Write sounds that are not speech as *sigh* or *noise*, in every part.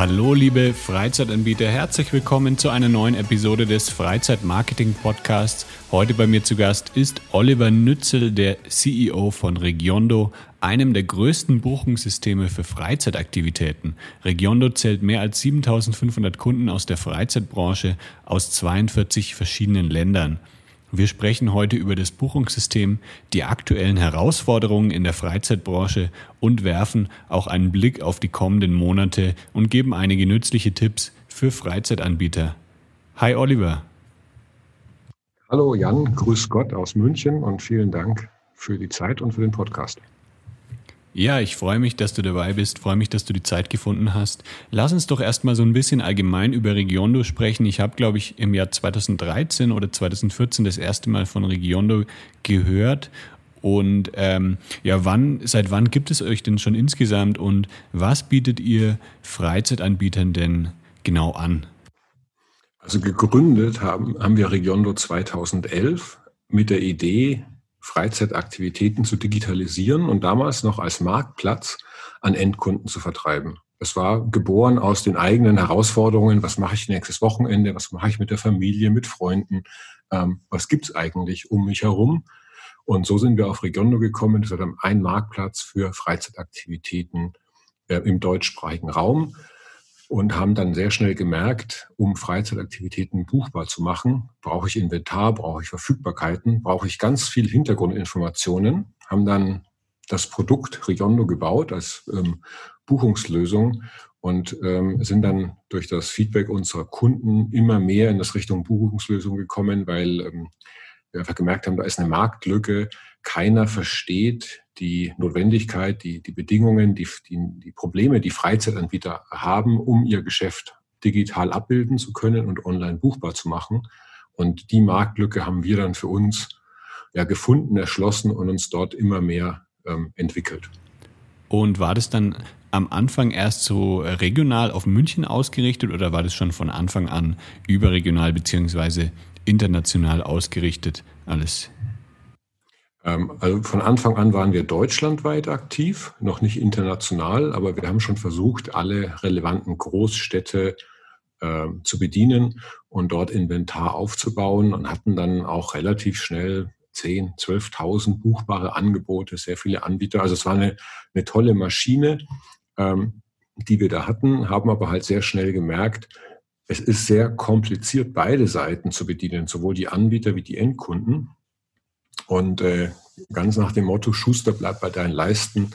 Hallo liebe Freizeitanbieter, herzlich willkommen zu einer neuen Episode des Freizeitmarketing Podcasts. Heute bei mir zu Gast ist Oliver Nützel, der CEO von Regiondo, einem der größten Buchungssysteme für Freizeitaktivitäten. Regiondo zählt mehr als 7500 Kunden aus der Freizeitbranche aus 42 verschiedenen Ländern. Wir sprechen heute über das Buchungssystem, die aktuellen Herausforderungen in der Freizeitbranche und werfen auch einen Blick auf die kommenden Monate und geben einige nützliche Tipps für Freizeitanbieter. Hi Oliver. Hallo Jan, grüß Gott aus München und vielen Dank für die Zeit und für den Podcast. Ja, ich freue mich, dass du dabei bist, freue mich, dass du die Zeit gefunden hast. Lass uns doch erstmal so ein bisschen allgemein über Regiondo sprechen. Ich habe, glaube ich, im Jahr 2013 oder 2014 das erste Mal von Regiondo gehört. Und ähm, ja, wann, seit wann gibt es euch denn schon insgesamt und was bietet ihr Freizeitanbietern denn genau an? Also gegründet haben, haben wir Regiondo 2011 mit der Idee, Freizeitaktivitäten zu digitalisieren und damals noch als Marktplatz an Endkunden zu vertreiben. Es war geboren aus den eigenen Herausforderungen. Was mache ich nächstes Wochenende? Was mache ich mit der Familie, mit Freunden? Ähm, was gibt's eigentlich um mich herum? Und so sind wir auf Regiondo gekommen. Das ist ein Marktplatz für Freizeitaktivitäten äh, im deutschsprachigen Raum und haben dann sehr schnell gemerkt, um Freizeitaktivitäten buchbar zu machen, brauche ich Inventar, brauche ich Verfügbarkeiten, brauche ich ganz viel Hintergrundinformationen, haben dann das Produkt Riondo gebaut als ähm, Buchungslösung und ähm, sind dann durch das Feedback unserer Kunden immer mehr in das Richtung Buchungslösung gekommen, weil ähm, wir einfach gemerkt haben, da ist eine Marktlücke. Keiner versteht die Notwendigkeit, die, die Bedingungen, die, die, die Probleme, die Freizeitanbieter haben, um ihr Geschäft digital abbilden zu können und online buchbar zu machen. Und die Marktlücke haben wir dann für uns ja, gefunden, erschlossen und uns dort immer mehr ähm, entwickelt. Und war das dann am Anfang erst so regional auf München ausgerichtet oder war das schon von Anfang an überregional beziehungsweise international ausgerichtet alles? Ähm, also von Anfang an waren wir deutschlandweit aktiv, noch nicht international, aber wir haben schon versucht, alle relevanten Großstädte äh, zu bedienen und dort Inventar aufzubauen und hatten dann auch relativ schnell 10, 12.000 buchbare Angebote, sehr viele Anbieter. Also es war eine, eine tolle Maschine, ähm, die wir da hatten, haben aber halt sehr schnell gemerkt, es ist sehr kompliziert, beide Seiten zu bedienen, sowohl die Anbieter wie die Endkunden. Und äh, ganz nach dem Motto, Schuster bleibt bei deinen Leisten,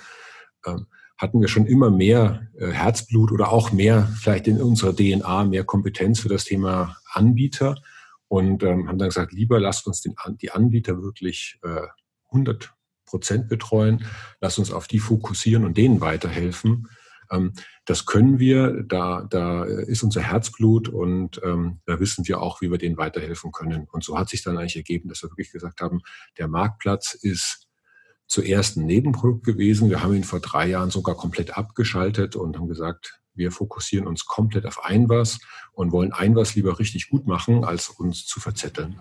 äh, hatten wir schon immer mehr äh, Herzblut oder auch mehr, vielleicht in unserer DNA, mehr Kompetenz für das Thema Anbieter und ähm, haben dann gesagt, lieber lasst uns den, die Anbieter wirklich äh, 100 Prozent betreuen, lasst uns auf die fokussieren und denen weiterhelfen, das können wir, da, da ist unser Herzblut und ähm, da wissen wir auch, wie wir denen weiterhelfen können. Und so hat sich dann eigentlich ergeben, dass wir wirklich gesagt haben, der Marktplatz ist zuerst ein Nebenprodukt gewesen. Wir haben ihn vor drei Jahren sogar komplett abgeschaltet und haben gesagt, wir fokussieren uns komplett auf ein was und wollen ein was lieber richtig gut machen, als uns zu verzetteln.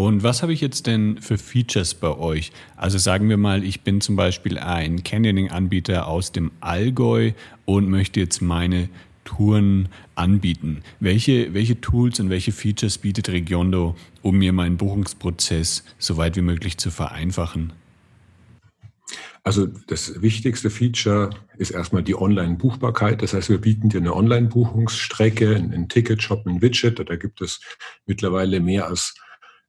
Und was habe ich jetzt denn für Features bei euch? Also sagen wir mal, ich bin zum Beispiel ein Canyoning-Anbieter aus dem Allgäu und möchte jetzt meine Touren anbieten. Welche, welche Tools und welche Features bietet Regiondo, um mir meinen Buchungsprozess so weit wie möglich zu vereinfachen? Also das wichtigste Feature ist erstmal die Online-Buchbarkeit. Das heißt, wir bieten dir eine Online-Buchungsstrecke, einen Ticket-Shop, ein Widget. Da gibt es mittlerweile mehr als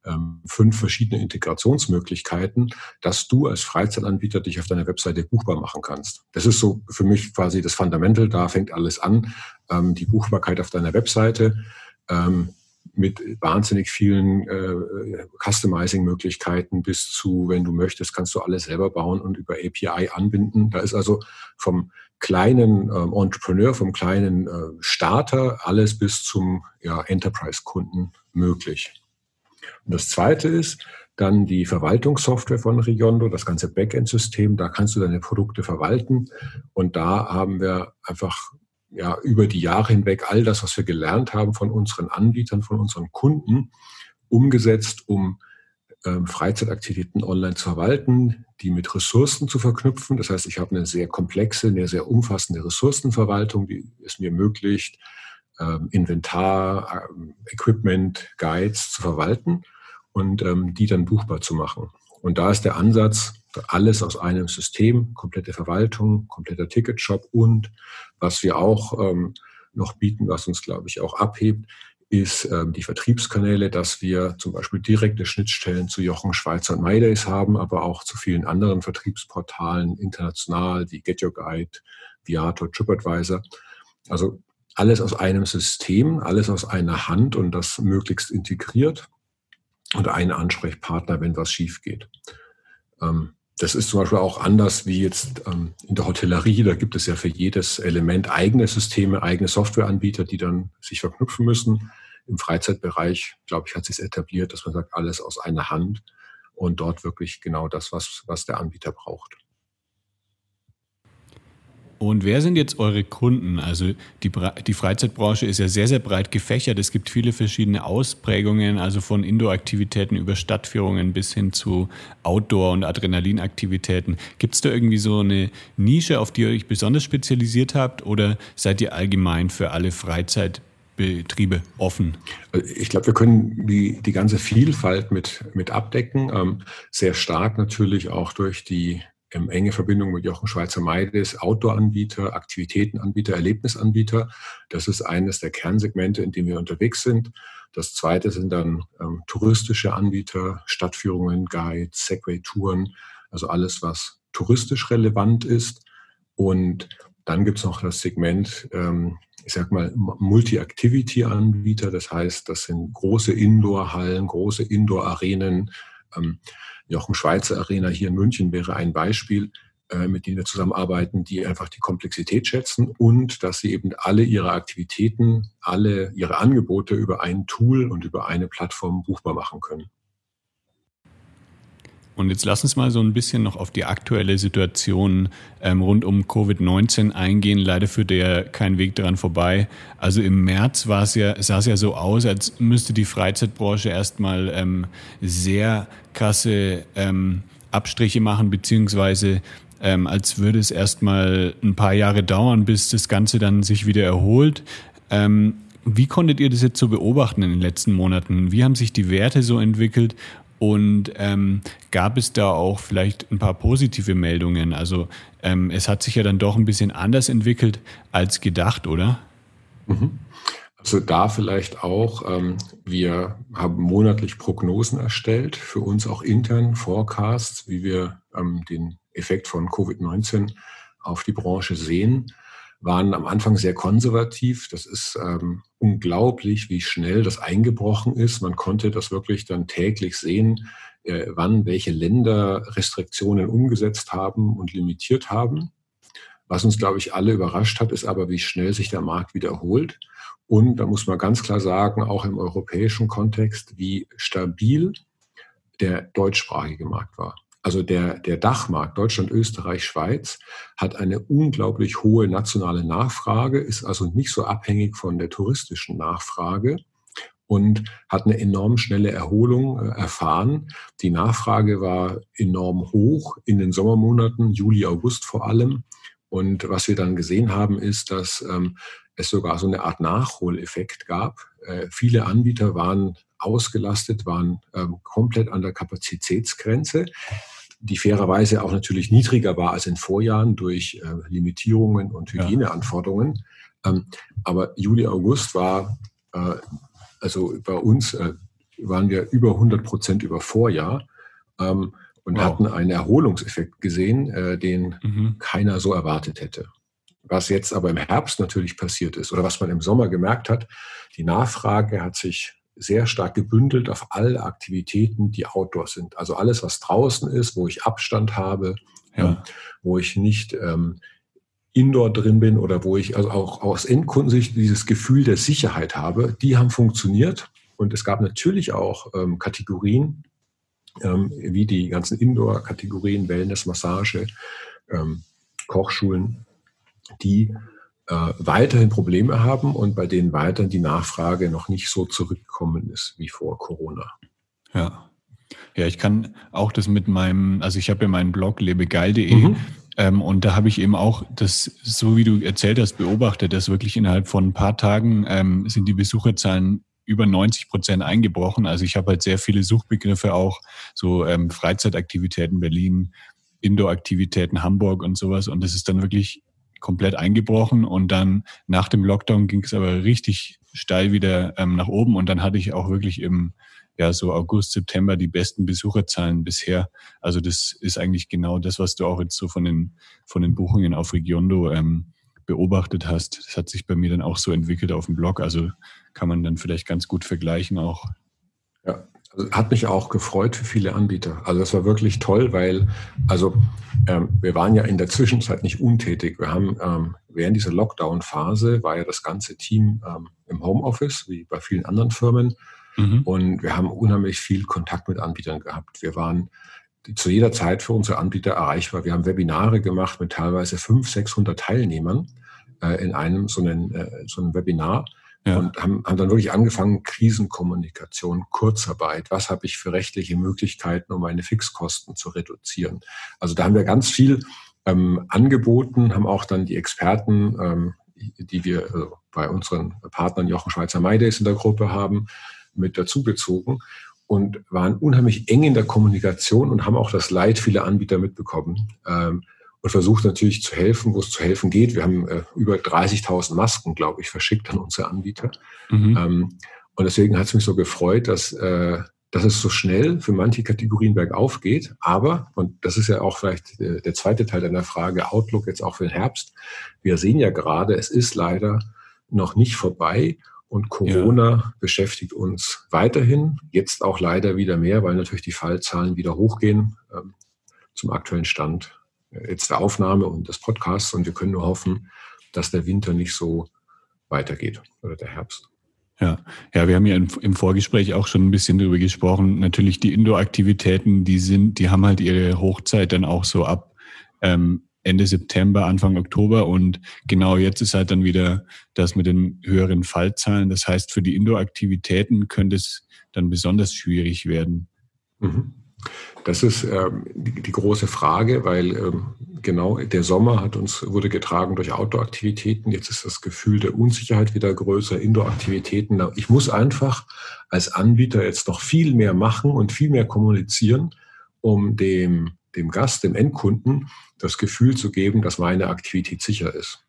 ähm, fünf verschiedene Integrationsmöglichkeiten, dass du als Freizeitanbieter dich auf deiner Webseite buchbar machen kannst. Das ist so für mich quasi das Fundamental, da fängt alles an. Ähm, die Buchbarkeit auf deiner Webseite. Ähm, mit wahnsinnig vielen äh, Customizing-Möglichkeiten bis zu, wenn du möchtest, kannst du alles selber bauen und über API anbinden. Da ist also vom kleinen ähm, Entrepreneur, vom kleinen äh, Starter alles bis zum ja, Enterprise-Kunden möglich. Und das Zweite ist dann die Verwaltungssoftware von Riondo, das ganze Backend-System. Da kannst du deine Produkte verwalten. Und da haben wir einfach ja, über die Jahre hinweg all das, was wir gelernt haben von unseren Anbietern, von unseren Kunden, umgesetzt, um ähm, Freizeitaktivitäten online zu verwalten, die mit Ressourcen zu verknüpfen. Das heißt, ich habe eine sehr komplexe, eine sehr umfassende Ressourcenverwaltung, die es mir ermöglicht, Inventar, ähm, Equipment, Guides zu verwalten und ähm, die dann buchbar zu machen. Und da ist der Ansatz, alles aus einem System, komplette Verwaltung, kompletter Ticketshop und was wir auch ähm, noch bieten, was uns, glaube ich, auch abhebt, ist ähm, die Vertriebskanäle, dass wir zum Beispiel direkte Schnittstellen zu Jochen Schweizer und MyDays haben, aber auch zu vielen anderen Vertriebsportalen international wie Get Your Guide, Viator, TripAdvisor. Also alles aus einem System, alles aus einer Hand und das möglichst integriert und ein Ansprechpartner, wenn was schief geht. Ähm, das ist zum Beispiel auch anders wie jetzt ähm, in der Hotellerie. Da gibt es ja für jedes Element eigene Systeme, eigene Softwareanbieter, die dann sich verknüpfen müssen. Im Freizeitbereich, glaube ich, hat sich etabliert, dass man sagt, alles aus einer Hand und dort wirklich genau das, was, was der Anbieter braucht. Und wer sind jetzt eure Kunden? Also die, die Freizeitbranche ist ja sehr, sehr breit gefächert. Es gibt viele verschiedene Ausprägungen, also von Indoor-Aktivitäten über Stadtführungen bis hin zu Outdoor- und Adrenalinaktivitäten. Gibt es da irgendwie so eine Nische, auf die ihr euch besonders spezialisiert habt oder seid ihr allgemein für alle Freizeitbetriebe offen? Ich glaube, wir können die, die ganze Vielfalt mit, mit abdecken. Ähm, sehr stark natürlich auch durch die ähm, enge Verbindung mit Jochen Schweizer Meides, Outdoor-Anbieter, Aktivitätenanbieter, Erlebnisanbieter. Das ist eines der Kernsegmente, in dem wir unterwegs sind. Das zweite sind dann ähm, touristische Anbieter, Stadtführungen, Guides, Segway-Touren, also alles, was touristisch relevant ist. Und dann gibt es noch das Segment, ähm, ich sag mal, Multi-Activity-Anbieter. Das heißt, das sind große Indoor-Hallen, große Indoor-Arenen, ähm, Jochen Schweizer Arena hier in München wäre ein Beispiel, äh, mit denen wir zusammenarbeiten, die einfach die Komplexität schätzen und dass sie eben alle ihre Aktivitäten, alle ihre Angebote über ein Tool und über eine Plattform buchbar machen können. Und jetzt lass uns mal so ein bisschen noch auf die aktuelle Situation ähm, rund um Covid-19 eingehen. Leider führt ja kein Weg daran vorbei. Also im März ja, sah es ja so aus, als müsste die Freizeitbranche erstmal ähm, sehr krasse ähm, Abstriche machen, beziehungsweise ähm, als würde es erstmal ein paar Jahre dauern, bis das Ganze dann sich wieder erholt. Ähm, wie konntet ihr das jetzt so beobachten in den letzten Monaten? Wie haben sich die Werte so entwickelt und ähm, gab es da auch vielleicht ein paar positive Meldungen? Also ähm, es hat sich ja dann doch ein bisschen anders entwickelt als gedacht, oder? Mhm. Also da vielleicht auch, ähm, wir haben monatlich Prognosen erstellt, für uns auch intern Forecasts, wie wir ähm, den Effekt von Covid-19 auf die Branche sehen waren am Anfang sehr konservativ. Das ist ähm, unglaublich, wie schnell das eingebrochen ist. Man konnte das wirklich dann täglich sehen, äh, wann welche Länder Restriktionen umgesetzt haben und limitiert haben. Was uns, glaube ich, alle überrascht hat, ist aber, wie schnell sich der Markt wiederholt. Und da muss man ganz klar sagen, auch im europäischen Kontext, wie stabil der deutschsprachige Markt war. Also der, der Dachmarkt Deutschland, Österreich, Schweiz hat eine unglaublich hohe nationale Nachfrage, ist also nicht so abhängig von der touristischen Nachfrage und hat eine enorm schnelle Erholung äh, erfahren. Die Nachfrage war enorm hoch in den Sommermonaten, Juli, August vor allem. Und was wir dann gesehen haben, ist, dass ähm, es sogar so eine Art Nachholeffekt gab. Äh, viele Anbieter waren ausgelastet, waren ähm, komplett an der Kapazitätsgrenze, die fairerweise auch natürlich niedriger war als in Vorjahren durch äh, Limitierungen und Hygieneanforderungen. Ähm, aber Juli, August war, äh, also bei uns äh, waren wir über 100 Prozent über Vorjahr ähm, und wow. hatten einen Erholungseffekt gesehen, äh, den mhm. keiner so erwartet hätte. Was jetzt aber im Herbst natürlich passiert ist oder was man im Sommer gemerkt hat, die Nachfrage hat sich sehr stark gebündelt auf alle Aktivitäten, die Outdoor sind. Also alles, was draußen ist, wo ich Abstand habe, ja. ähm, wo ich nicht ähm, Indoor drin bin oder wo ich also auch aus Endkundensicht dieses Gefühl der Sicherheit habe, die haben funktioniert. Und es gab natürlich auch ähm, Kategorien, ähm, wie die ganzen Indoor-Kategorien, Wellness, Massage, ähm, Kochschulen, die äh, weiterhin Probleme haben und bei denen weiterhin die Nachfrage noch nicht so zurückgekommen ist wie vor Corona. Ja. Ja, ich kann auch das mit meinem, also ich habe ja meinen Blog lebegeil.de mhm. ähm, und da habe ich eben auch das, so wie du erzählt hast, beobachtet, dass wirklich innerhalb von ein paar Tagen ähm, sind die Besucherzahlen über 90 Prozent eingebrochen. Also ich habe halt sehr viele Suchbegriffe auch, so ähm, Freizeitaktivitäten Berlin, Indoor-Aktivitäten Hamburg und sowas. Und das ist dann wirklich komplett eingebrochen und dann nach dem Lockdown ging es aber richtig steil wieder ähm, nach oben und dann hatte ich auch wirklich im ja so August, September die besten Besucherzahlen bisher. Also das ist eigentlich genau das, was du auch jetzt so von den von den Buchungen auf Regiondo ähm, beobachtet hast. Das hat sich bei mir dann auch so entwickelt auf dem Blog. Also kann man dann vielleicht ganz gut vergleichen auch. Ja, hat mich auch gefreut für viele Anbieter. Also das war wirklich toll, weil also ähm, wir waren ja in der Zwischenzeit nicht untätig. Wir haben ähm, während dieser Lockdown-Phase war ja das ganze Team ähm, im Homeoffice, wie bei vielen anderen Firmen. Mhm. Und wir haben unheimlich viel Kontakt mit Anbietern gehabt. Wir waren zu jeder Zeit für unsere Anbieter erreichbar. Wir haben Webinare gemacht mit teilweise 500, 600 Teilnehmern äh, in einem so einem, äh, so einem Webinar ja. und haben, haben dann wirklich angefangen, Krisenkommunikation, Kurzarbeit, was habe ich für rechtliche Möglichkeiten, um meine Fixkosten zu reduzieren. Also da haben wir ganz viel ähm, angeboten, haben auch dann die Experten, ähm, die wir äh, bei unseren Partnern Jochen Schweizer Maydays in der Gruppe haben, mit dazugezogen und waren unheimlich eng in der Kommunikation und haben auch das Leid vieler Anbieter mitbekommen. Ähm, und versucht natürlich zu helfen, wo es zu helfen geht. Wir haben äh, über 30.000 Masken, glaube ich, verschickt an unsere Anbieter. Mhm. Ähm, und deswegen hat es mich so gefreut, dass, äh, dass es so schnell für manche Kategorien bergauf geht. Aber, und das ist ja auch vielleicht der, der zweite Teil deiner Frage, Outlook jetzt auch für den Herbst. Wir sehen ja gerade, es ist leider noch nicht vorbei. Und Corona ja. beschäftigt uns weiterhin, jetzt auch leider wieder mehr, weil natürlich die Fallzahlen wieder hochgehen ähm, zum aktuellen Stand jetzt der Aufnahme und des Podcasts und wir können nur hoffen, dass der Winter nicht so weitergeht oder der Herbst. Ja, ja, wir haben ja im Vorgespräch auch schon ein bisschen darüber gesprochen. Natürlich die Indoor-Aktivitäten, die sind, die haben halt ihre Hochzeit dann auch so ab ähm, Ende September, Anfang Oktober und genau jetzt ist halt dann wieder das mit den höheren Fallzahlen. Das heißt, für die Indoor-Aktivitäten könnte es dann besonders schwierig werden. Mhm. Das ist ähm, die, die, große Frage, weil ähm, genau der Sommer hat uns wurde getragen durch Outdoor-Aktivitäten. Jetzt ist das Gefühl der Unsicherheit wieder größer, Indoor-Aktivitäten. Ich muss einfach als Anbieter jetzt noch viel mehr machen und viel mehr kommunizieren, um dem, dem Gast, dem Endkunden das Gefühl zu geben, dass meine Aktivität sicher ist.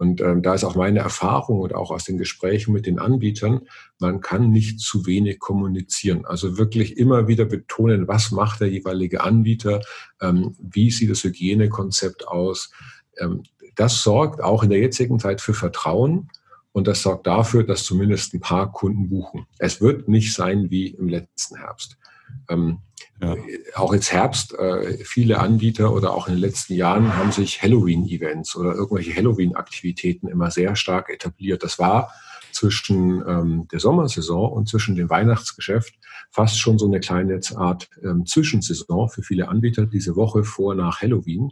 Und ähm, da ist auch meine Erfahrung und auch aus den Gesprächen mit den Anbietern, man kann nicht zu wenig kommunizieren. Also wirklich immer wieder betonen, was macht der jeweilige Anbieter, ähm, wie sieht das Hygienekonzept aus. Ähm, das sorgt auch in der jetzigen Zeit für Vertrauen und das sorgt dafür, dass zumindest ein paar Kunden buchen. Es wird nicht sein wie im letzten Herbst. Ähm, ja. Auch jetzt Herbst, äh, viele Anbieter oder auch in den letzten Jahren haben sich Halloween-Events oder irgendwelche Halloween-Aktivitäten immer sehr stark etabliert. Das war zwischen ähm, der Sommersaison und zwischen dem Weihnachtsgeschäft fast schon so eine kleine Art ähm, Zwischensaison für viele Anbieter diese Woche vor nach Halloween.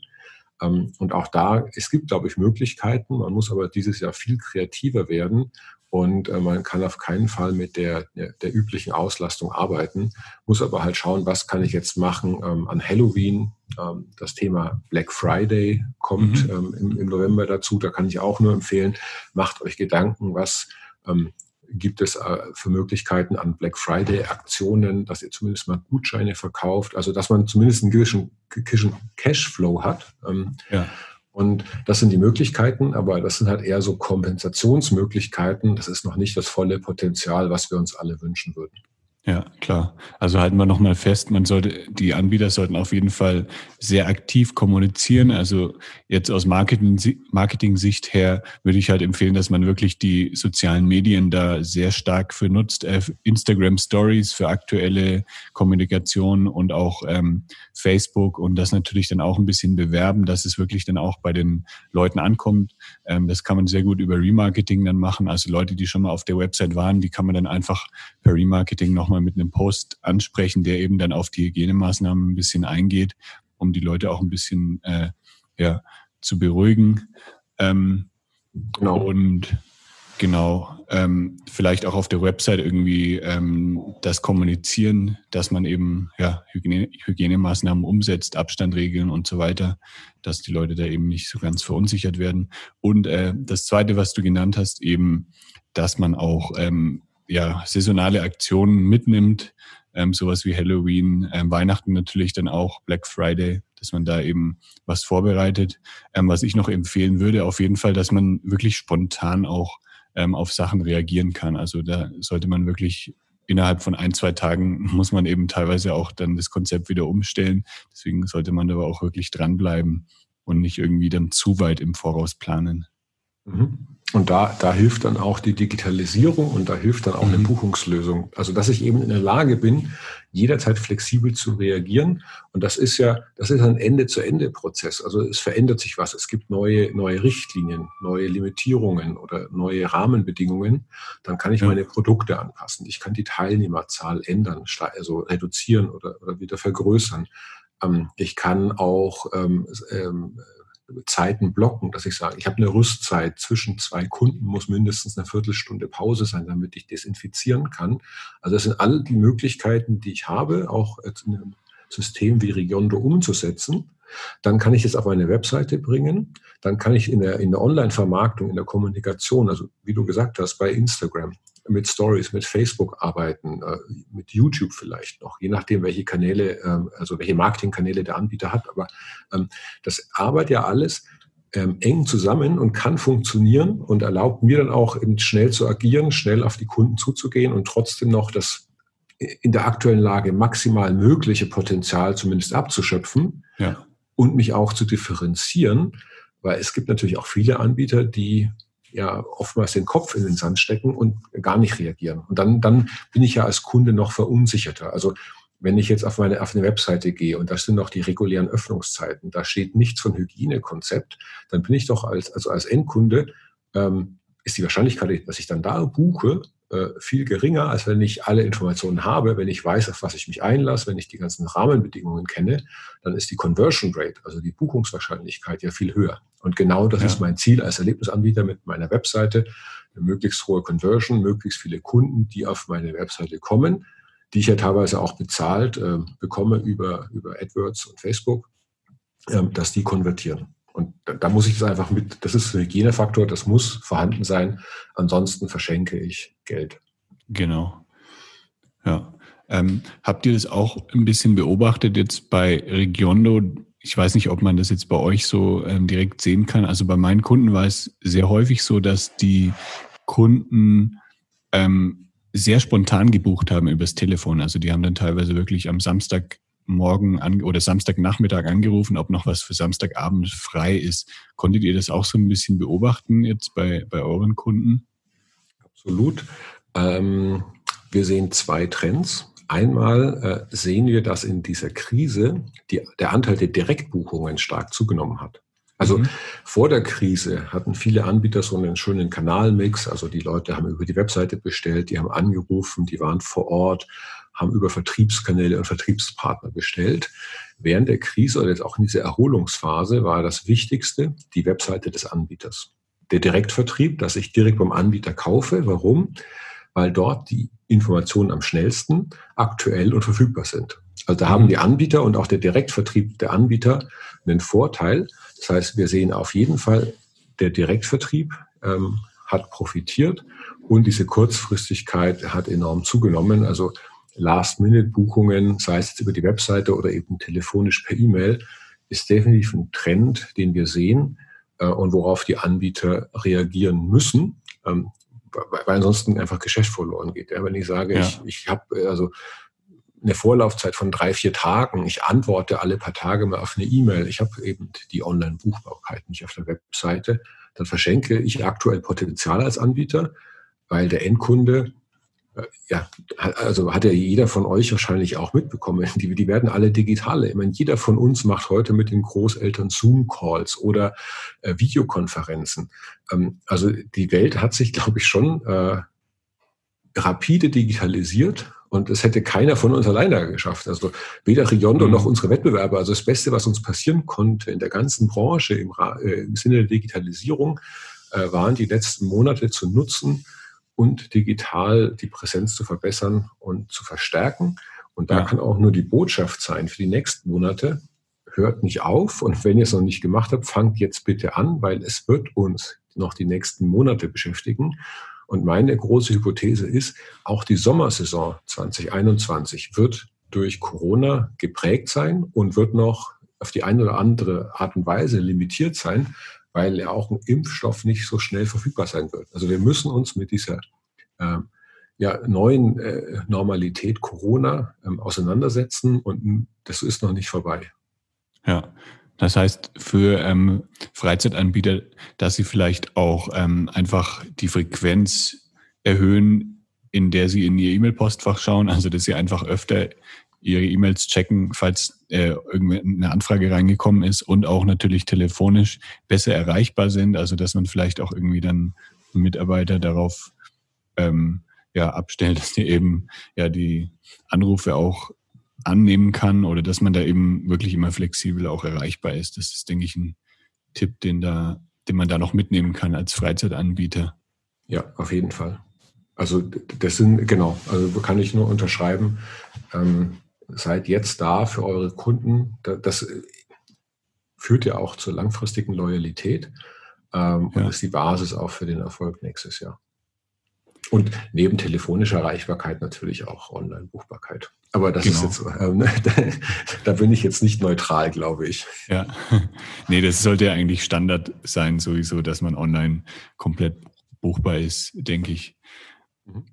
Ähm, und auch da, es gibt, glaube ich, Möglichkeiten. Man muss aber dieses Jahr viel kreativer werden und äh, man kann auf keinen Fall mit der, der, üblichen Auslastung arbeiten, muss aber halt schauen, was kann ich jetzt machen ähm, an Halloween. Ähm, das Thema Black Friday kommt mhm. ähm, im, im, November dazu. Da kann ich auch nur empfehlen, macht euch Gedanken, was ähm, gibt es äh, für Möglichkeiten an Black Friday Aktionen, dass ihr zumindest mal Gutscheine verkauft, also dass man zumindest einen gewissen Cashflow hat. Ähm, ja. Und das sind die Möglichkeiten, aber das sind halt eher so Kompensationsmöglichkeiten. Das ist noch nicht das volle Potenzial, was wir uns alle wünschen würden. Ja, klar. Also halten wir nochmal fest, man sollte, die Anbieter sollten auf jeden Fall sehr aktiv kommunizieren. Also jetzt aus Marketing-Sicht her würde ich halt empfehlen, dass man wirklich die sozialen Medien da sehr stark für nutzt. Äh, Instagram Stories für aktuelle Kommunikation und auch ähm, Facebook und das natürlich dann auch ein bisschen bewerben, dass es wirklich dann auch bei den Leuten ankommt. Ähm, das kann man sehr gut über Remarketing dann machen. Also Leute, die schon mal auf der Website waren, die kann man dann einfach per Remarketing nochmal mal mit einem Post ansprechen, der eben dann auf die Hygienemaßnahmen ein bisschen eingeht, um die Leute auch ein bisschen äh, ja, zu beruhigen. Ähm, genau. Und genau, ähm, vielleicht auch auf der Website irgendwie ähm, das kommunizieren, dass man eben ja, Hygiene, Hygienemaßnahmen umsetzt, Abstandregeln und so weiter, dass die Leute da eben nicht so ganz verunsichert werden. Und äh, das Zweite, was du genannt hast, eben, dass man auch ähm, ja, saisonale Aktionen mitnimmt, ähm, sowas wie Halloween, ähm, Weihnachten natürlich dann auch, Black Friday, dass man da eben was vorbereitet. Ähm, was ich noch empfehlen würde, auf jeden Fall, dass man wirklich spontan auch ähm, auf Sachen reagieren kann. Also da sollte man wirklich innerhalb von ein, zwei Tagen *laughs* muss man eben teilweise auch dann das Konzept wieder umstellen. Deswegen sollte man aber auch wirklich dranbleiben und nicht irgendwie dann zu weit im Voraus planen. Mhm. Und da, da hilft dann auch die Digitalisierung und da hilft dann auch eine mhm. Buchungslösung. Also, dass ich eben in der Lage bin, jederzeit flexibel zu reagieren. Und das ist ja, das ist ein Ende-zu-Ende-Prozess. Also, es verändert sich was. Es gibt neue, neue Richtlinien, neue Limitierungen oder neue Rahmenbedingungen. Dann kann ich meine Produkte anpassen. Ich kann die Teilnehmerzahl ändern, also reduzieren oder, oder wieder vergrößern. Ähm, ich kann auch ähm, ähm, Zeiten blocken, dass ich sage, ich habe eine Rüstzeit zwischen zwei Kunden, muss mindestens eine Viertelstunde Pause sein, damit ich desinfizieren kann. Also das sind all die Möglichkeiten, die ich habe, auch in einem System wie Regiondo umzusetzen. Dann kann ich es auf eine Webseite bringen. Dann kann ich in der, in der Online-Vermarktung, in der Kommunikation, also wie du gesagt hast, bei Instagram, mit Stories, mit Facebook arbeiten, äh, mit YouTube vielleicht noch, je nachdem, welche Kanäle, ähm, also welche Marketingkanäle der Anbieter hat. Aber ähm, das arbeitet ja alles ähm, eng zusammen und kann funktionieren und erlaubt mir dann auch schnell zu agieren, schnell auf die Kunden zuzugehen und trotzdem noch das in der aktuellen Lage maximal mögliche Potenzial zumindest abzuschöpfen ja. und mich auch zu differenzieren, weil es gibt natürlich auch viele Anbieter, die ja oftmals den Kopf in den Sand stecken und gar nicht reagieren. Und dann, dann bin ich ja als Kunde noch verunsicherter. Also wenn ich jetzt auf meine auf eine Webseite gehe und das sind noch die regulären Öffnungszeiten, da steht nichts von Hygienekonzept, dann bin ich doch als, also als Endkunde, ähm, ist die Wahrscheinlichkeit, dass ich dann da buche, äh, viel geringer, als wenn ich alle Informationen habe, wenn ich weiß, auf was ich mich einlasse, wenn ich die ganzen Rahmenbedingungen kenne, dann ist die Conversion Rate, also die Buchungswahrscheinlichkeit ja viel höher. Und genau das ja. ist mein Ziel als Erlebnisanbieter mit meiner Webseite, eine möglichst hohe Conversion, möglichst viele Kunden, die auf meine Webseite kommen, die ich ja teilweise auch bezahlt äh, bekomme über, über AdWords und Facebook, äh, dass die konvertieren. Und da, da muss ich es einfach mit, das ist ein Hygienefaktor, das muss vorhanden sein. Ansonsten verschenke ich Geld. Genau. Ja. Ähm, habt ihr das auch ein bisschen beobachtet jetzt bei Regiondo? Ich weiß nicht, ob man das jetzt bei euch so ähm, direkt sehen kann. Also bei meinen Kunden war es sehr häufig so, dass die Kunden ähm, sehr spontan gebucht haben übers Telefon. Also die haben dann teilweise wirklich am Samstag morgen an, oder Samstagnachmittag angerufen, ob noch was für Samstagabend frei ist. Konntet ihr das auch so ein bisschen beobachten jetzt bei, bei euren Kunden? Absolut. Ähm, wir sehen zwei Trends. Einmal äh, sehen wir, dass in dieser Krise die, der Anteil der Direktbuchungen stark zugenommen hat. Also mhm. vor der Krise hatten viele Anbieter so einen schönen Kanalmix. Also die Leute haben über die Webseite bestellt, die haben angerufen, die waren vor Ort haben über Vertriebskanäle und Vertriebspartner bestellt. Während der Krise oder jetzt auch in dieser Erholungsphase war das Wichtigste die Webseite des Anbieters. Der Direktvertrieb, dass ich direkt beim Anbieter kaufe. Warum? Weil dort die Informationen am schnellsten aktuell und verfügbar sind. Also da haben mhm. die Anbieter und auch der Direktvertrieb der Anbieter einen Vorteil. Das heißt, wir sehen auf jeden Fall, der Direktvertrieb ähm, hat profitiert und diese Kurzfristigkeit hat enorm zugenommen. Also Last-Minute-Buchungen, sei es jetzt über die Webseite oder eben telefonisch per E-Mail, ist definitiv ein Trend, den wir sehen äh, und worauf die Anbieter reagieren müssen. Ähm, weil ansonsten einfach Geschäft verloren geht. Ja, wenn ich sage, ja. ich, ich habe also eine Vorlaufzeit von drei, vier Tagen, ich antworte alle paar Tage mal auf eine E-Mail, ich habe eben die Online-Buchbarkeit nicht auf der Webseite, dann verschenke ich aktuell Potenzial als Anbieter, weil der Endkunde ja, also hat ja jeder von euch wahrscheinlich auch mitbekommen, *laughs* die, die werden alle digitale. Ich meine, jeder von uns macht heute mit den Großeltern Zoom-Calls oder äh, Videokonferenzen. Ähm, also die Welt hat sich, glaube ich, schon äh, rapide digitalisiert und es hätte keiner von uns alleine geschafft. Also weder Riondo mhm. noch unsere Wettbewerber. Also das Beste, was uns passieren konnte in der ganzen Branche im, äh, im Sinne der Digitalisierung, äh, waren die letzten Monate zu nutzen, und digital die Präsenz zu verbessern und zu verstärken. Und da ja. kann auch nur die Botschaft sein für die nächsten Monate. Hört nicht auf und wenn ihr es noch nicht gemacht habt, fangt jetzt bitte an, weil es wird uns noch die nächsten Monate beschäftigen. Und meine große Hypothese ist, auch die Sommersaison 2021 wird durch Corona geprägt sein und wird noch auf die eine oder andere Art und Weise limitiert sein, weil ja auch ein Impfstoff nicht so schnell verfügbar sein wird. Also wir müssen uns mit dieser äh, ja, neuen äh, Normalität Corona ähm, auseinandersetzen und das ist noch nicht vorbei. Ja, das heißt für ähm, Freizeitanbieter, dass sie vielleicht auch ähm, einfach die Frequenz erhöhen, in der sie in ihr E-Mail-Postfach schauen, also dass sie einfach öfter ihre E-Mails checken, falls äh, eine Anfrage reingekommen ist und auch natürlich telefonisch besser erreichbar sind. Also dass man vielleicht auch irgendwie dann Mitarbeiter darauf ähm, ja, abstellt, *laughs* dass der eben ja die Anrufe auch annehmen kann oder dass man da eben wirklich immer flexibel auch erreichbar ist. Das ist, denke ich, ein Tipp, den da, den man da noch mitnehmen kann als Freizeitanbieter. Ja, auf jeden Fall. Also das sind, genau, also kann ich nur unterschreiben. Ähm, seid jetzt da für eure Kunden. Das führt ja auch zur langfristigen Loyalität ähm, ja. und ist die Basis auch für den Erfolg nächstes Jahr. Und neben telefonischer Erreichbarkeit natürlich auch Online-Buchbarkeit. Aber das genau. ist jetzt, ähm, *laughs* da bin ich jetzt nicht neutral, glaube ich. Ja, *laughs* nee, das sollte ja eigentlich Standard sein, sowieso, dass man online komplett buchbar ist, denke ich. Mhm.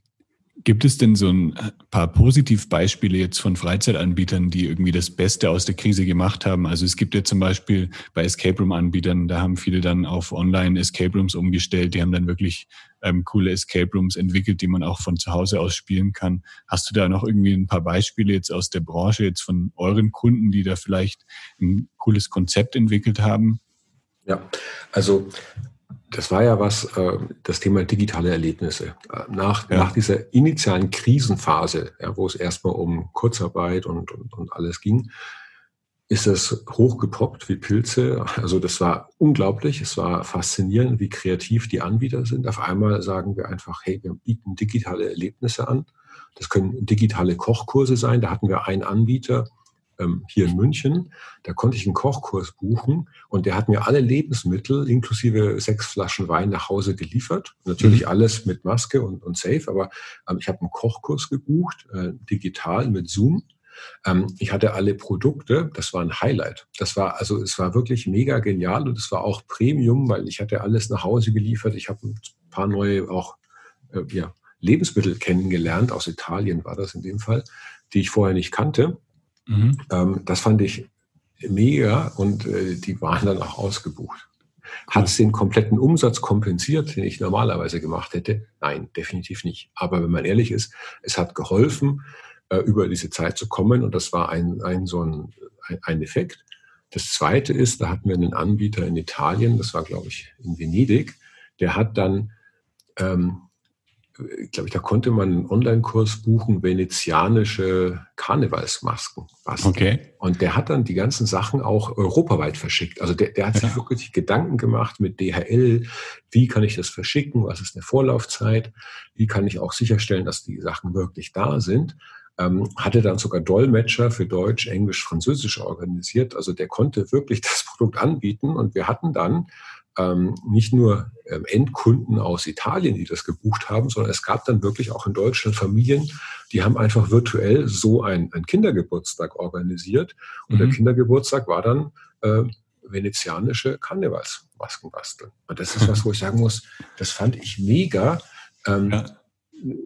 Gibt es denn so ein paar Positivbeispiele jetzt von Freizeitanbietern, die irgendwie das Beste aus der Krise gemacht haben? Also es gibt ja zum Beispiel bei Escape Room Anbietern, da haben viele dann auf Online Escape Rooms umgestellt. Die haben dann wirklich ähm, coole Escape Rooms entwickelt, die man auch von zu Hause aus spielen kann. Hast du da noch irgendwie ein paar Beispiele jetzt aus der Branche, jetzt von euren Kunden, die da vielleicht ein cooles Konzept entwickelt haben? Ja, also das war ja was, äh, das Thema digitale Erlebnisse. Nach, ja. nach dieser initialen Krisenphase, ja, wo es erstmal um Kurzarbeit und, und, und alles ging, ist es hochgepoppt wie Pilze. Also das war unglaublich. Es war faszinierend, wie kreativ die Anbieter sind. Auf einmal sagen wir einfach, hey, wir bieten digitale Erlebnisse an. Das können digitale Kochkurse sein. Da hatten wir einen Anbieter, ähm, hier in München. Da konnte ich einen Kochkurs buchen und der hat mir alle Lebensmittel inklusive sechs Flaschen Wein nach Hause geliefert. Natürlich mhm. alles mit Maske und, und safe, aber ähm, ich habe einen Kochkurs gebucht, äh, digital mit Zoom. Ähm, ich hatte alle Produkte, das war ein Highlight. Das war also, es war wirklich mega genial und es war auch Premium, weil ich hatte alles nach Hause geliefert. Ich habe ein paar neue auch äh, ja, Lebensmittel kennengelernt, aus Italien war das in dem Fall, die ich vorher nicht kannte. Mhm. Ähm, das fand ich mega und äh, die waren dann auch ausgebucht. Hat es den kompletten Umsatz kompensiert, den ich normalerweise gemacht hätte? Nein, definitiv nicht. Aber wenn man ehrlich ist, es hat geholfen, äh, über diese Zeit zu kommen und das war ein, ein so ein, ein, ein Effekt. Das zweite ist, da hatten wir einen Anbieter in Italien, das war glaube ich in Venedig, der hat dann ähm, glaube ich, da konnte man einen Online-Kurs buchen, venezianische Karnevalsmasken. Basteln. Okay. Und der hat dann die ganzen Sachen auch europaweit verschickt. Also der, der hat ja. sich wirklich Gedanken gemacht mit DHL, wie kann ich das verschicken, was ist eine Vorlaufzeit, wie kann ich auch sicherstellen, dass die Sachen wirklich da sind. Ähm, hatte dann sogar Dolmetscher für Deutsch, Englisch, Französisch organisiert. Also der konnte wirklich *laughs* das Produkt anbieten und wir hatten dann ähm, nicht nur ähm, Endkunden aus Italien, die das gebucht haben, sondern es gab dann wirklich auch in Deutschland Familien, die haben einfach virtuell so einen, einen Kindergeburtstag organisiert. Und mhm. der Kindergeburtstag war dann äh, venezianische Karnevalsmasken basteln. Und das ist was, wo ich sagen muss, das fand ich mega. Ähm, ja.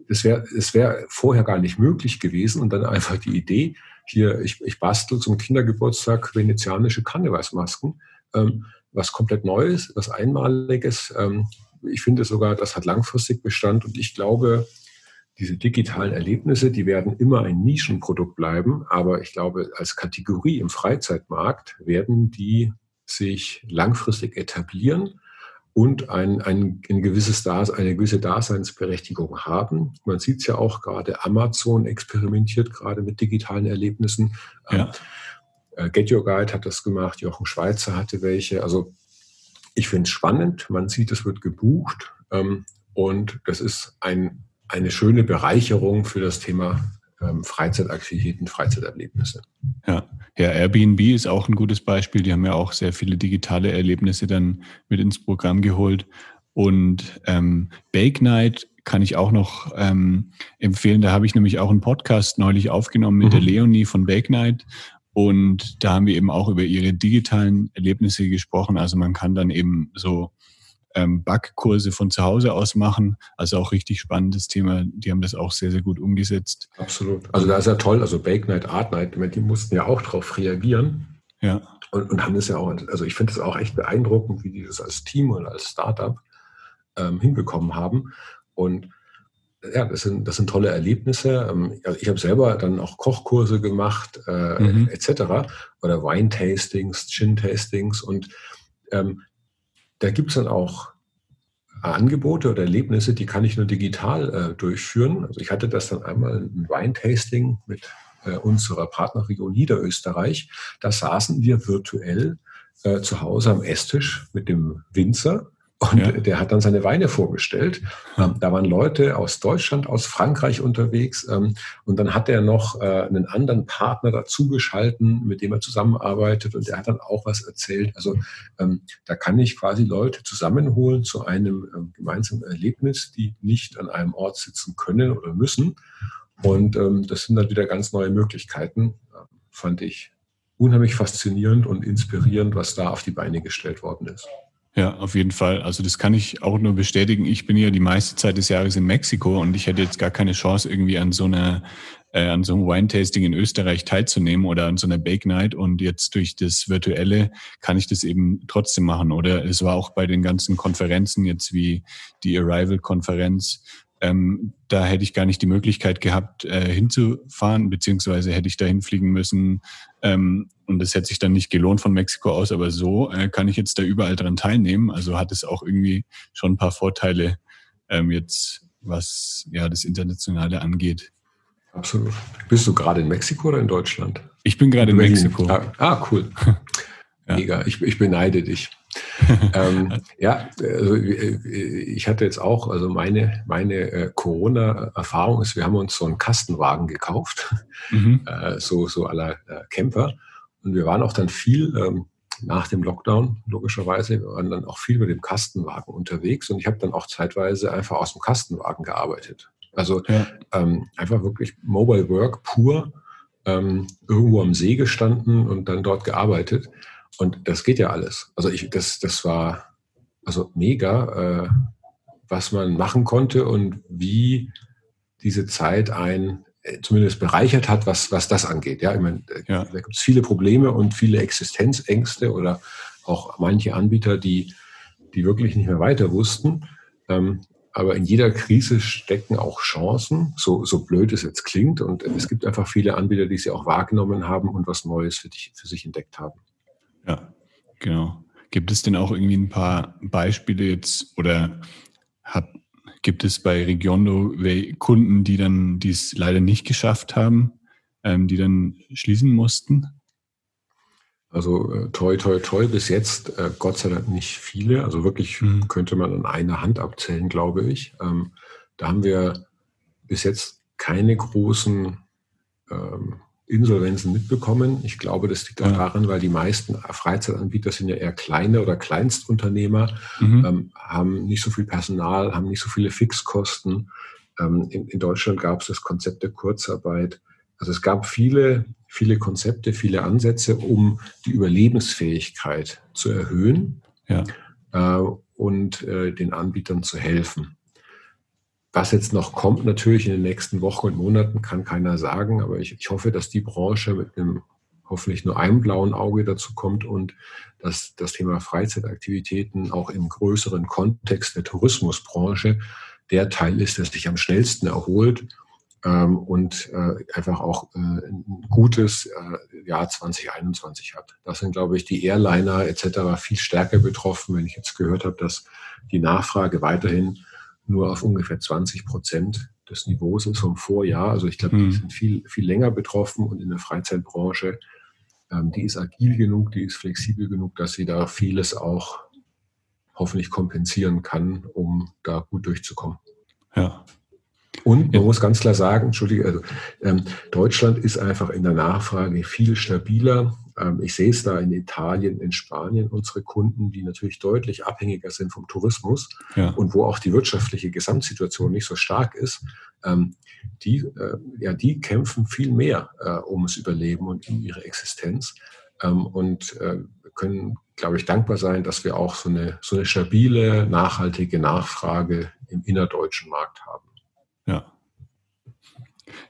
Es wäre es wär vorher gar nicht möglich gewesen und dann einfach die Idee, hier, ich, ich bastel zum Kindergeburtstag venezianische Karnevalsmasken, ähm, was komplett Neues, was Einmaliges. Ähm, ich finde sogar, das hat langfristig Bestand und ich glaube, diese digitalen Erlebnisse, die werden immer ein Nischenprodukt bleiben, aber ich glaube, als Kategorie im Freizeitmarkt werden die sich langfristig etablieren und ein, ein, ein gewisses Dasein, eine gewisse Daseinsberechtigung haben. Man sieht es ja auch gerade, Amazon experimentiert gerade mit digitalen Erlebnissen. Ja. Äh, Get Your Guide hat das gemacht, Jochen Schweizer hatte welche. Also ich finde es spannend, man sieht, es wird gebucht ähm, und das ist ein eine schöne Bereicherung für das Thema ähm, Freizeitaktivitäten, Freizeiterlebnisse. Ja. ja, Airbnb ist auch ein gutes Beispiel. Die haben ja auch sehr viele digitale Erlebnisse dann mit ins Programm geholt. Und ähm, Bake Night kann ich auch noch ähm, empfehlen. Da habe ich nämlich auch einen Podcast neulich aufgenommen mit mhm. der Leonie von Bake Night. Und da haben wir eben auch über ihre digitalen Erlebnisse gesprochen. Also man kann dann eben so ähm, Backkurse von zu Hause aus machen. Also auch richtig spannendes Thema. Die haben das auch sehr, sehr gut umgesetzt. Absolut. Also da ist ja toll. Also Bake Night, Art Night, die mussten ja auch darauf reagieren. Ja. Und, und haben das ja auch, also ich finde es auch echt beeindruckend, wie die das als Team und als Startup ähm, hinbekommen haben. Und ja, das sind, das sind tolle Erlebnisse. Ähm, also ich habe selber dann auch Kochkurse gemacht, äh, mhm. etc. Oder Weintastings, Gin-Tastings und ähm, da gibt es dann auch Angebote oder Erlebnisse, die kann ich nur digital äh, durchführen. Also ich hatte das dann einmal ein Weintasting mit äh, unserer Partnerregion Niederösterreich. Da saßen wir virtuell äh, zu Hause am Esstisch mit dem Winzer und ja. der hat dann seine Weine vorgestellt. Ähm, da waren Leute aus Deutschland, aus Frankreich unterwegs. Ähm, und dann hat er noch äh, einen anderen Partner dazugeschalten, mit dem er zusammenarbeitet. Und der hat dann auch was erzählt. Also ähm, da kann ich quasi Leute zusammenholen zu einem ähm, gemeinsamen Erlebnis, die nicht an einem Ort sitzen können oder müssen. Und ähm, das sind dann wieder ganz neue Möglichkeiten, äh, fand ich unheimlich faszinierend und inspirierend, was da auf die Beine gestellt worden ist. Ja, auf jeden Fall. Also das kann ich auch nur bestätigen. Ich bin ja die meiste Zeit des Jahres in Mexiko und ich hätte jetzt gar keine Chance, irgendwie an so einer äh, an so einem Wine-Tasting in Österreich teilzunehmen oder an so einer Bake Night und jetzt durch das Virtuelle kann ich das eben trotzdem machen. Oder es war auch bei den ganzen Konferenzen jetzt wie die Arrival-Konferenz ähm, da hätte ich gar nicht die Möglichkeit gehabt, äh, hinzufahren, beziehungsweise hätte ich da hinfliegen müssen. Ähm, und das hätte sich dann nicht gelohnt von Mexiko aus, aber so äh, kann ich jetzt da überall dran teilnehmen. Also hat es auch irgendwie schon ein paar Vorteile ähm, jetzt, was ja das Internationale angeht. Absolut. Bist du gerade in Mexiko oder in Deutschland? Ich bin gerade in Mexiko. Ah, ah cool. *laughs* ja. Mega. Ich, ich beneide dich. *laughs* ähm, ja, also äh, ich hatte jetzt auch, also meine, meine äh, Corona-Erfahrung ist, wir haben uns so einen Kastenwagen gekauft, mhm. äh, so, so aller äh, Camper. Und wir waren auch dann viel ähm, nach dem Lockdown, logischerweise, wir waren dann auch viel mit dem Kastenwagen unterwegs und ich habe dann auch zeitweise einfach aus dem Kastenwagen gearbeitet. Also ja. ähm, einfach wirklich Mobile Work pur, ähm, irgendwo am See gestanden und dann dort gearbeitet. Und das geht ja alles. Also ich, das, das war also mega, äh, was man machen konnte und wie diese Zeit ein zumindest bereichert hat, was, was das angeht. Ja, ich meine, äh, ja. da gibt es viele Probleme und viele Existenzängste oder auch manche Anbieter, die, die wirklich nicht mehr weiter wussten. Ähm, aber in jeder Krise stecken auch Chancen, so, so blöd es jetzt klingt. Und es gibt einfach viele Anbieter, die sie auch wahrgenommen haben und was Neues für, dich, für sich entdeckt haben. Ja, genau. Gibt es denn auch irgendwie ein paar Beispiele jetzt oder hat, gibt es bei Regiondo Kunden, die dann dies leider nicht geschafft haben, ähm, die dann schließen mussten? Also äh, toi, toi, toi, bis jetzt äh, Gott sei Dank nicht viele. Also wirklich mhm. könnte man an einer Hand abzählen, glaube ich. Ähm, da haben wir bis jetzt keine großen ähm, Insolvenzen mitbekommen. Ich glaube, das liegt auch daran, weil die meisten Freizeitanbieter sind ja eher kleine oder Kleinstunternehmer, mhm. ähm, haben nicht so viel Personal, haben nicht so viele Fixkosten. Ähm, in, in, Deutschland gab es das Konzept der Kurzarbeit. Also es gab viele, viele Konzepte, viele Ansätze, um die Überlebensfähigkeit zu erhöhen ja. äh, und äh, den Anbietern zu helfen. Was jetzt noch kommt, natürlich in den nächsten Wochen und Monaten, kann keiner sagen. Aber ich, ich hoffe, dass die Branche mit einem hoffentlich nur einem blauen Auge dazu kommt und dass das Thema Freizeitaktivitäten auch im größeren Kontext der Tourismusbranche der Teil ist, der sich am schnellsten erholt ähm, und äh, einfach auch äh, ein gutes äh, Jahr 2021 hat. Das sind, glaube ich, die Airliner etc. viel stärker betroffen, wenn ich jetzt gehört habe, dass die Nachfrage weiterhin nur auf ungefähr 20 Prozent des Niveaus ist vom Vorjahr. Also ich glaube, die hm. sind viel, viel länger betroffen und in der Freizeitbranche, ähm, die ist agil genug, die ist flexibel genug, dass sie da vieles auch hoffentlich kompensieren kann, um da gut durchzukommen. Ja, und man muss ganz klar sagen, Entschuldige, also, ähm, Deutschland ist einfach in der Nachfrage viel stabiler. Ähm, ich sehe es da in Italien, in Spanien, unsere Kunden, die natürlich deutlich abhängiger sind vom Tourismus ja. und wo auch die wirtschaftliche Gesamtsituation nicht so stark ist. Ähm, die, äh, ja, die kämpfen viel mehr äh, ums Überleben und um ihre Existenz ähm, und äh, können, glaube ich, dankbar sein, dass wir auch so eine, so eine stabile, nachhaltige Nachfrage im innerdeutschen Markt haben. Ja.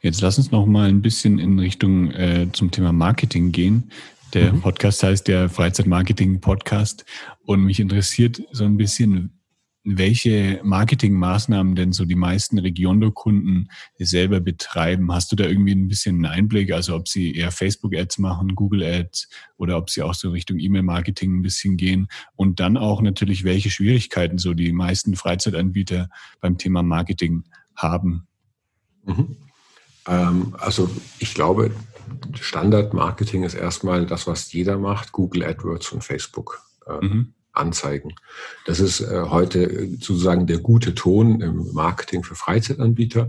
Jetzt lass uns noch mal ein bisschen in Richtung äh, zum Thema Marketing gehen. Der mhm. Podcast heißt der Freizeitmarketing-Podcast und mich interessiert so ein bisschen, welche Marketingmaßnahmen denn so die meisten Regiondo-Kunden selber betreiben. Hast du da irgendwie ein bisschen einen Einblick? Also ob sie eher Facebook-Ads machen, Google-Ads oder ob sie auch so Richtung E-Mail-Marketing ein bisschen gehen? Und dann auch natürlich, welche Schwierigkeiten so die meisten Freizeitanbieter beim Thema Marketing haben? Mhm. Ähm, also ich glaube, Standard-Marketing ist erstmal das, was jeder macht, Google AdWords und Facebook. Äh, mhm. Anzeigen. Das ist äh, heute sozusagen der gute Ton im Marketing für Freizeitanbieter.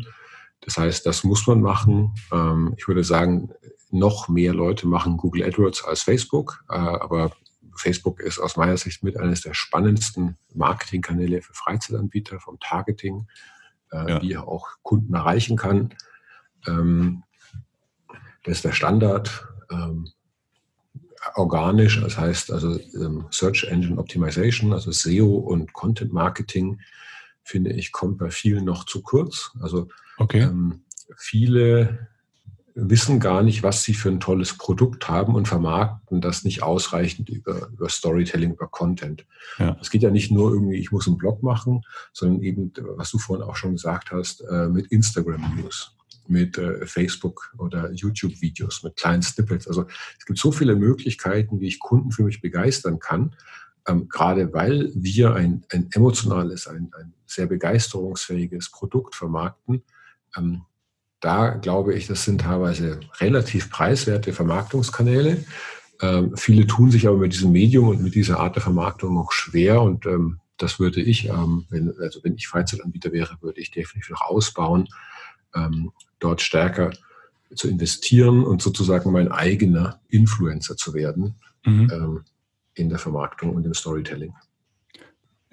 Das heißt, das muss man machen. Ähm, ich würde sagen, noch mehr Leute machen Google AdWords als Facebook, äh, aber Facebook ist aus meiner Sicht mit eines der spannendsten Marketingkanäle für Freizeitanbieter vom Targeting äh, ja. wie er auch Kunden erreichen kann. Ähm, das ist der Standard. Ähm, organisch, das heißt also ähm, Search Engine Optimization, also SEO und Content Marketing, finde ich, kommt bei vielen noch zu kurz. Also okay. ähm, viele wissen gar nicht, was sie für ein tolles Produkt haben und vermarkten das nicht ausreichend über, über Storytelling, über Content. Ja. Es geht ja nicht nur irgendwie, ich muss einen Blog machen, sondern eben, was du vorhin auch schon gesagt hast, äh, mit Instagram News, mit äh, Facebook oder YouTube-Videos, mit kleinen Snippets. Also es gibt so viele Möglichkeiten, wie ich Kunden für mich begeistern kann. Ähm, gerade weil wir ein, ein emotionales, ein, ein sehr begeisterungsfähiges Produkt vermarkten, ähm, da glaube ich, das sind teilweise relativ preiswerte Vermarktungskanäle. Ähm, viele tun sich aber mit diesem Medium und mit dieser Art der Vermarktung noch schwer und ähm, das würde ich, ähm, wenn, also wenn ich Freizeitanbieter wäre, würde ich definitiv noch ausbauen, ähm, dort stärker zu investieren und sozusagen mein eigener Influencer zu werden mhm. Ähm, in der Vermarktung und im Storytelling.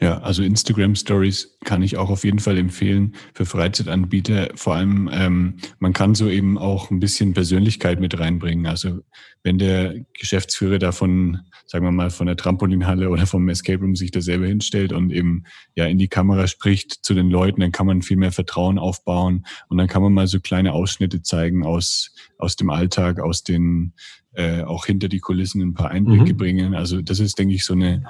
Ja, also Instagram Stories kann ich auch auf jeden Fall empfehlen für Freizeitanbieter. Vor allem, ähm, man kann so eben auch ein bisschen Persönlichkeit mit reinbringen. Also wenn der Geschäftsführer davon, sagen wir mal, von der Trampolinhalle oder vom Escape Room sich da selber hinstellt und eben ja in die Kamera spricht zu den Leuten, dann kann man viel mehr Vertrauen aufbauen und dann kann man mal so kleine Ausschnitte zeigen aus, aus dem Alltag, aus den äh, auch hinter die Kulissen ein paar Einblicke mhm. bringen. Also das ist, denke ich, so eine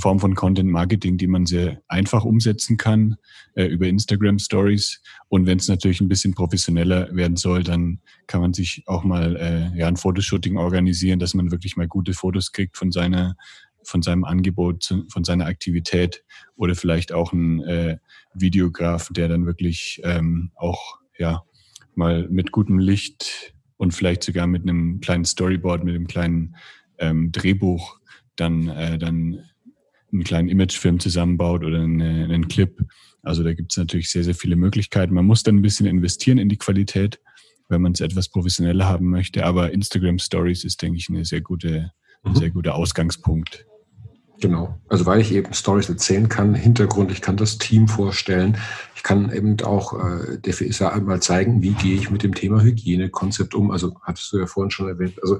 Form von Content Marketing, die man sehr einfach umsetzen kann äh, über Instagram Stories. Und wenn es natürlich ein bisschen professioneller werden soll, dann kann man sich auch mal äh, ja, ein Fotoshooting organisieren, dass man wirklich mal gute Fotos kriegt von seiner von seinem Angebot, von seiner Aktivität oder vielleicht auch ein äh, Videograf, der dann wirklich ähm, auch ja mal mit gutem Licht und vielleicht sogar mit einem kleinen Storyboard, mit einem kleinen ähm, Drehbuch dann, äh, dann einen kleinen Imagefilm zusammenbaut oder eine, einen Clip. Also da gibt es natürlich sehr, sehr viele Möglichkeiten. Man muss dann ein bisschen investieren in die Qualität, wenn man es etwas professioneller haben möchte. Aber Instagram Stories ist, denke ich, eine sehr gute, ein mhm. sehr guter Ausgangspunkt. Genau. Also weil ich eben Stories erzählen kann, Hintergrund, ich kann das Team vorstellen. Ich kann eben auch äh, der FISA einmal zeigen, wie gehe ich mit dem Thema Hygienekonzept um. Also hattest du ja vorhin schon erwähnt. Also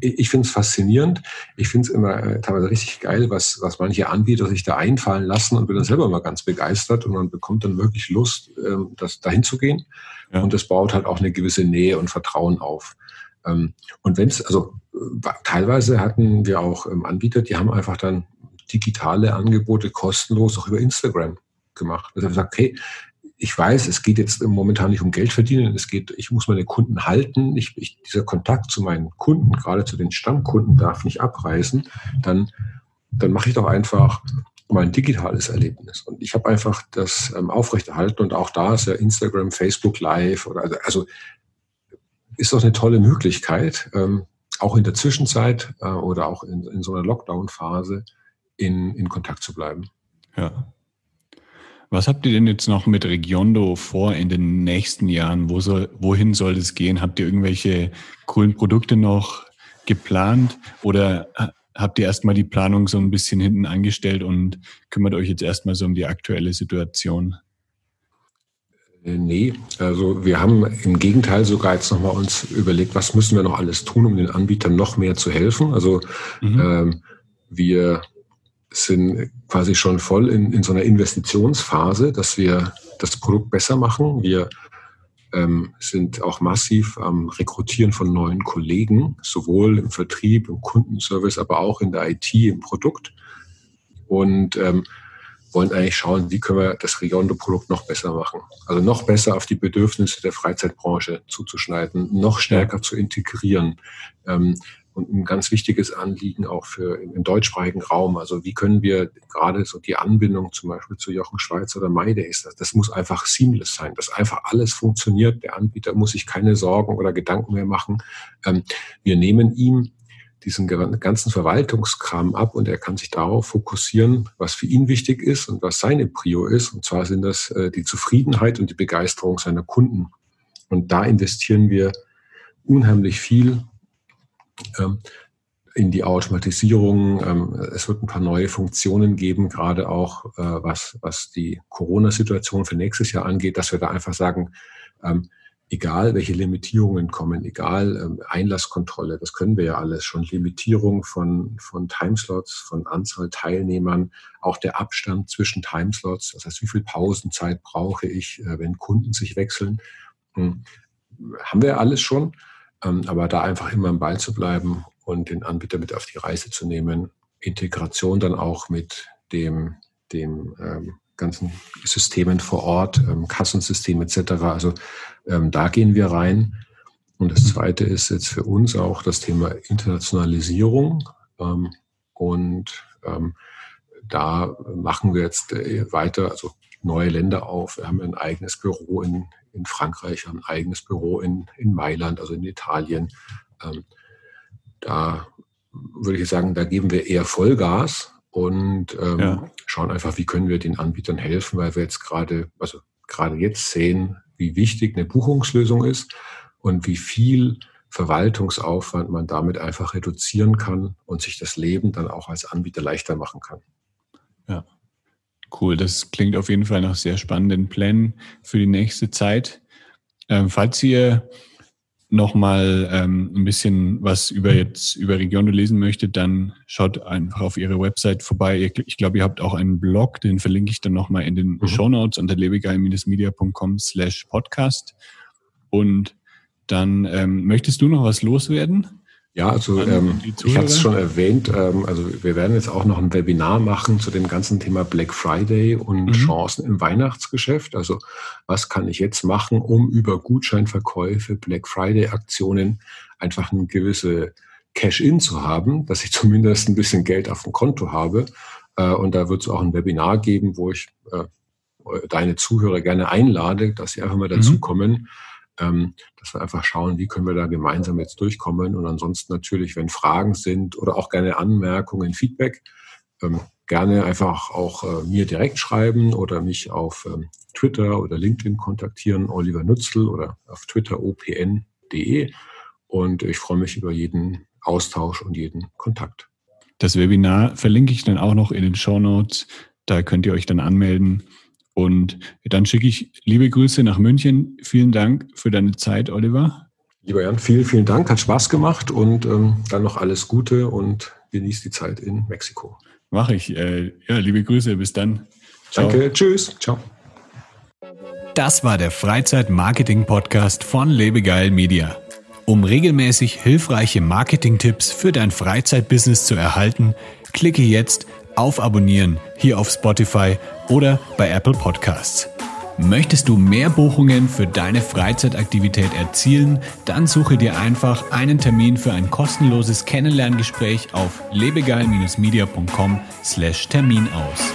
ich, ich finde es faszinierend. Ich finde es immer äh, teilweise richtig geil, was, was manche Anbieter sich da einfallen lassen und bin dann selber mal ganz begeistert und man bekommt dann wirklich Lust, ähm, das dahin zu gehen. Ja. Und das baut halt auch eine gewisse Nähe und Vertrauen auf. Ähm, und wenn es, also äh, teilweise hatten wir auch ähm, Anbieter, die haben einfach dann digitale Angebote kostenlos auch über Instagram gemacht. Also ich gesagt, okay, ich weiß, es geht jetzt momentan nicht um Geld verdienen, es geht, ich muss meine Kunden halten, ich, ich, dieser Kontakt zu meinen Kunden, gerade zu den Stammkunden, darf nicht abreißen, dann, dann mache ich doch einfach mein digitales Erlebnis. Und ich habe einfach das ähm, aufrechterhalten und auch da ist ja Instagram, Facebook Live oder also, also ist doch eine tolle Möglichkeit, ähm, auch in der Zwischenzeit äh, oder auch in, in so einer Lockdown-Phase in, in Kontakt zu bleiben. Ja. Was habt ihr denn jetzt noch mit Regiondo vor in den nächsten Jahren? Wo soll, wohin soll es gehen? Habt ihr irgendwelche coolen Produkte noch geplant oder habt ihr erstmal die Planung so ein bisschen hinten angestellt und kümmert euch jetzt erstmal so um die aktuelle Situation? Äh, nee, also wir haben im Gegenteil sogar jetzt nochmal uns überlegt, was müssen wir noch alles tun, um den Anbietern noch mehr zu helfen. Also mhm. ähm, wir sind quasi schon voll in, in so einer Investitionsphase, dass wir das Produkt besser machen. Wir ähm, sind auch massiv am Rekrutieren von neuen Kollegen, sowohl im Vertrieb, im Kundenservice, aber auch in der IT, im Produkt. Und ähm, wollen eigentlich schauen, wie können wir das Regiondo-Produkt noch besser machen. Also noch besser auf die Bedürfnisse der Freizeitbranche zuzuschneiden, noch stärker zu integrieren. Ähm, und ein ganz wichtiges Anliegen auch für im, deutschsprachigen Raum. Also wie können wir gerade so die Anbindung zum Beispiel zu Jochen Schweiz oder Maydays, das, das muss einfach seamless sein, dass einfach alles funktioniert. Der Anbieter muss sich keine Sorgen oder Gedanken mehr machen. Ähm, wir nehmen ihm diesen ganzen Verwaltungskram ab und er kann sich darauf fokussieren, was für ihn wichtig ist und was seine Prio ist. Und zwar sind das äh, die Zufriedenheit und die Begeisterung seiner Kunden. Und da investieren wir unheimlich viel in die Automatisierung. Ähm, es wird ein paar neue Funktionen geben, gerade auch äh, was, was die Corona-Situation für nächstes Jahr angeht, dass wir da einfach sagen, ähm, egal welche Limitierungen kommen, egal Einlasskontrolle, das können wir ja alles schon, Limitierung von, von Timeslots, von Anzahl Teilnehmern, auch der Abstand zwischen Timeslots, das heißt, wie viel Pausenzeit brauche ich, äh, wenn Kunden sich wechseln, hm, haben wir alles schon. Ähm, aber da einfach immer am Ball zu bleiben und den Anbieter mit auf die Reise zu nehmen. Integration dann auch mit dem, dem ähm, ganzen Systemen vor Ort, ähm, Kassensystem etc. Also ähm, da gehen wir rein. Und das Zweite ist jetzt für uns auch das Thema Internationalisierung. Ähm, und ähm, da machen wir jetzt äh, weiter, also neue Länder auf. Wir haben ein eigenes Büro in, in Frankreich, ein eigenes Büro in, in Mailand, also in Italien. Ähm, da würde ich sagen, da geben wir eher Vollgas und ähm, ja. schauen einfach, wie können wir den Anbietern helfen, weil wir jetzt gerade, also gerade jetzt sehen, wie wichtig eine Buchungslösung ist und wie viel Verwaltungsaufwand man damit einfach reduzieren kann und sich das Leben dann auch als Anbieter leichter machen kann. Ja. Cool, das klingt auf jeden Fall nach sehr spannenden Plänen für die nächste Zeit. Ähm, falls ihr nochmal ähm, ein bisschen was über jetzt über Regiono lesen möchtet, dann schaut einfach auf ihre Website vorbei. Ich glaube, ihr habt auch einen Blog, den verlinke ich dann nochmal in den mhm. Show Notes unter lebegeil-media.com slash podcast. Und dann ähm, möchtest du noch was loswerden? Ja, also ähm, ich hatte es schon erwähnt. Ähm, also wir werden jetzt auch noch ein Webinar machen zu dem ganzen Thema Black Friday und mhm. Chancen im Weihnachtsgeschäft. Also was kann ich jetzt machen, um über Gutscheinverkäufe, Black Friday Aktionen einfach eine gewisse Cash-in zu haben, dass ich *laughs* zumindest ein bisschen Geld auf dem Konto habe. Äh, und da wird es auch ein Webinar geben, wo ich äh, deine Zuhörer gerne einlade, dass sie einfach mal dazukommen. Mhm ähm, dass wir einfach schauen, wie können wir da gemeinsam jetzt durchkommen. Und ansonsten natürlich, wenn Fragen sind oder auch gerne Anmerkungen, Feedback, ähm, gerne einfach auch äh, mir direkt schreiben oder mich auf ähm, Twitter oder LinkedIn kontaktieren, Oliver Nützel oder auf Twitter opn.de. Und ich freue mich über jeden Austausch und jeden Kontakt. Das Webinar verlinke ich dann auch noch in den Show Notes. Da könnt ihr euch dann anmelden. Und dann schicke ich liebe Grüße nach München. Vielen Dank für deine Zeit, Oliver. Lieber Jan, vielen, vielen Dank. Hat Spaß gemacht und ähm, dann noch alles Gute und genießt die Zeit in Mexiko. Mache ich. Äh, ja, liebe Grüße. Bis dann. Ciao. Danke. Tschüss. Ciao. Das war der Freizeit-Marketing-Podcast von Lebegeil Media. Um regelmäßig hilfreiche Marketing-Tipps für dein Freizeitbusiness zu erhalten, klicke jetzt auf Abonnieren hier auf Spotify oder bei Apple Podcasts. Möchtest du mehr Buchungen für deine Freizeitaktivität erzielen? Dann suche dir einfach einen Termin für ein kostenloses Kennenlerngespräch auf lebegeil-media.com/termin aus.